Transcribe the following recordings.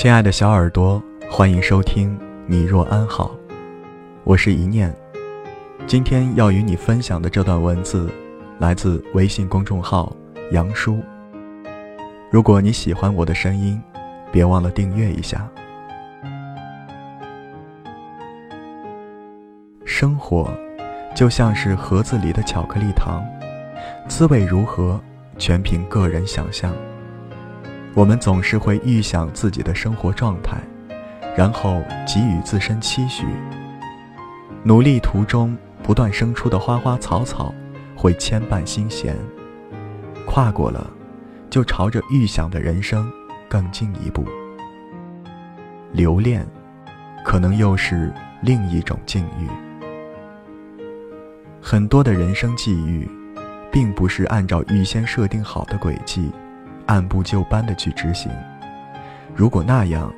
亲爱的小耳朵，欢迎收听《你若安好》，我是一念。今天要与你分享的这段文字，来自微信公众号“杨叔”。如果你喜欢我的声音，别忘了订阅一下。生活就像是盒子里的巧克力糖，滋味如何，全凭个人想象。我们总是会预想自己的生活状态，然后给予自身期许。努力途中不断生出的花花草草，会牵绊心弦。跨过了，就朝着预想的人生更进一步。留恋，可能又是另一种境遇。很多的人生际遇，并不是按照预先设定好的轨迹。按部就班的去执行，如果那样，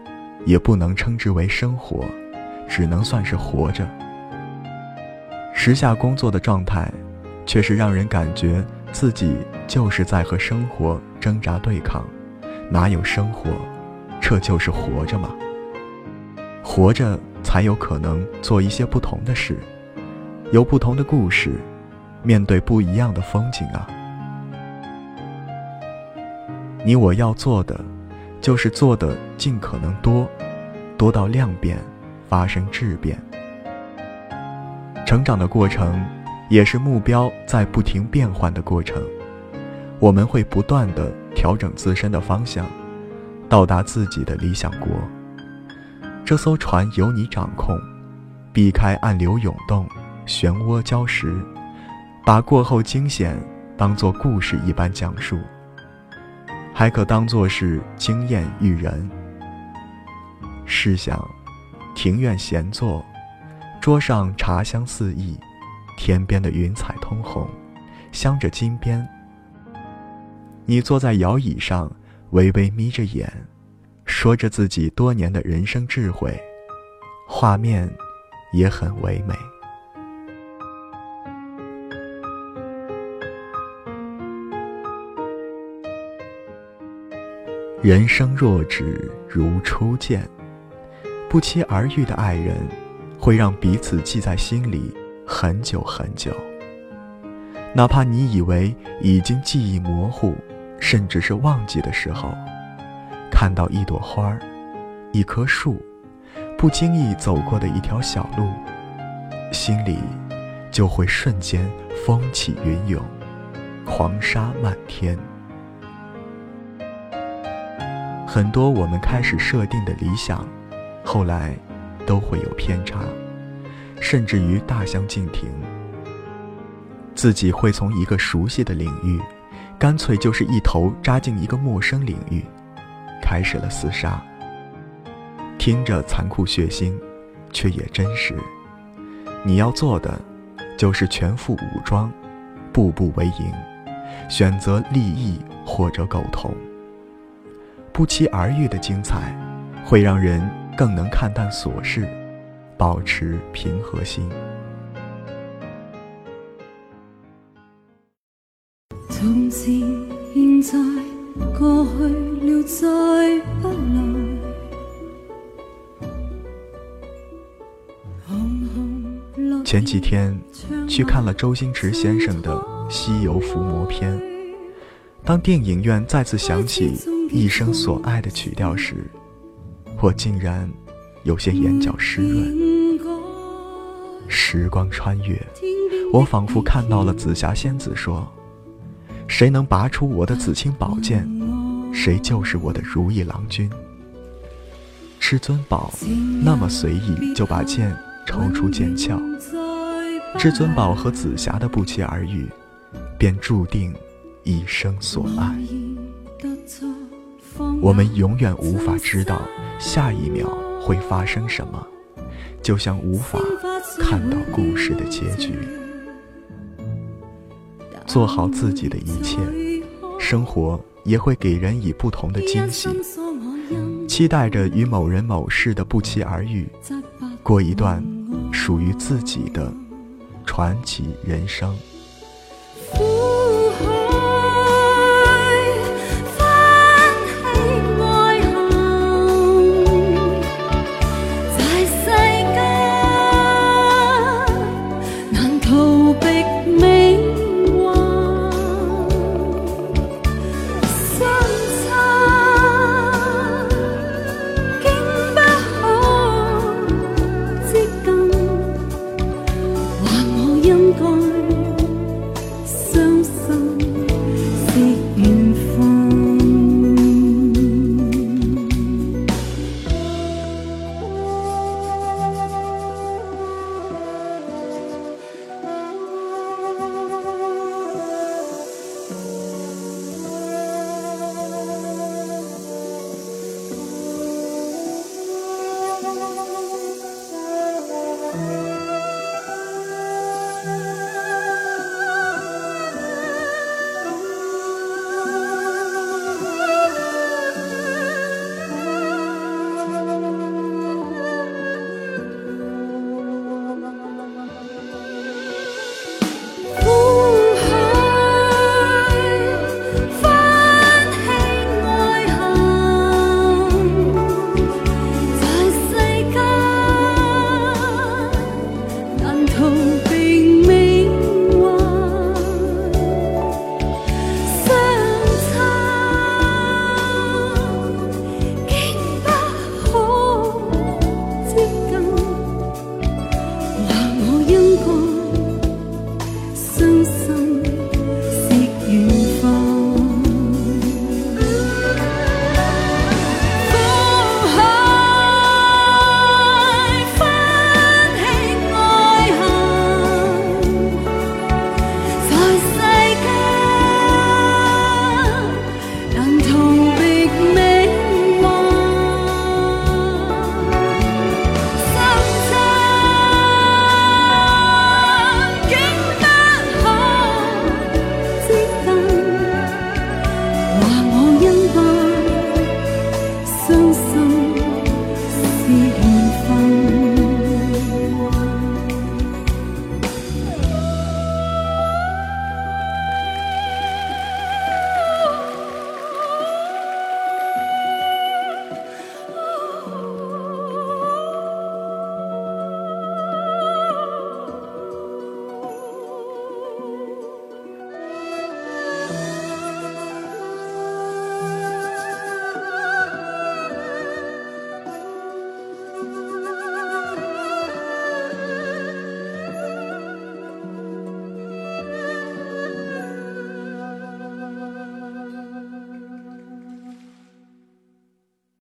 也不能称之为生活，只能算是活着。时下工作的状态，却是让人感觉自己就是在和生活挣扎对抗。哪有生活，这就是活着吗？活着才有可能做一些不同的事，有不同的故事，面对不一样的风景啊。你我要做的，就是做的尽可能多，多到量变，发生质变。成长的过程，也是目标在不停变换的过程。我们会不断的调整自身的方向，到达自己的理想国。这艘船由你掌控，避开暗流涌动、漩涡礁石，把过后惊险当作故事一般讲述。还可当作是经验育人。试想，庭院闲坐，桌上茶香四溢，天边的云彩通红，镶着金边。你坐在摇椅上，微微眯着眼，说着自己多年的人生智慧，画面也很唯美。人生若只如初见，不期而遇的爱人，会让彼此记在心里很久很久。哪怕你以为已经记忆模糊，甚至是忘记的时候，看到一朵花儿、一棵树，不经意走过的一条小路，心里就会瞬间风起云涌，狂沙漫天。很多我们开始设定的理想，后来都会有偏差，甚至于大相径庭。自己会从一个熟悉的领域，干脆就是一头扎进一个陌生领域，开始了厮杀。听着残酷血腥，却也真实。你要做的，就是全副武装，步步为营，选择利益或者苟同。不期而遇的精彩，会让人更能看淡琐事，保持平和心。从前、现在、过去了，再不来。前几天去看了周星驰先生的《西游伏魔篇》，当电影院再次响起。一生所爱的曲调时，我竟然有些眼角湿润。时光穿越，我仿佛看到了紫霞仙子说：“谁能拔出我的紫青宝剑，谁就是我的如意郎君。”至尊宝那么随意就把剑抽出剑鞘，至尊宝和紫霞的不期而遇，便注定一生所爱。我们永远无法知道下一秒会发生什么，就像无法看到故事的结局。做好自己的一切，生活也会给人以不同的惊喜。期待着与某人某事的不期而遇，过一段属于自己的传奇人生。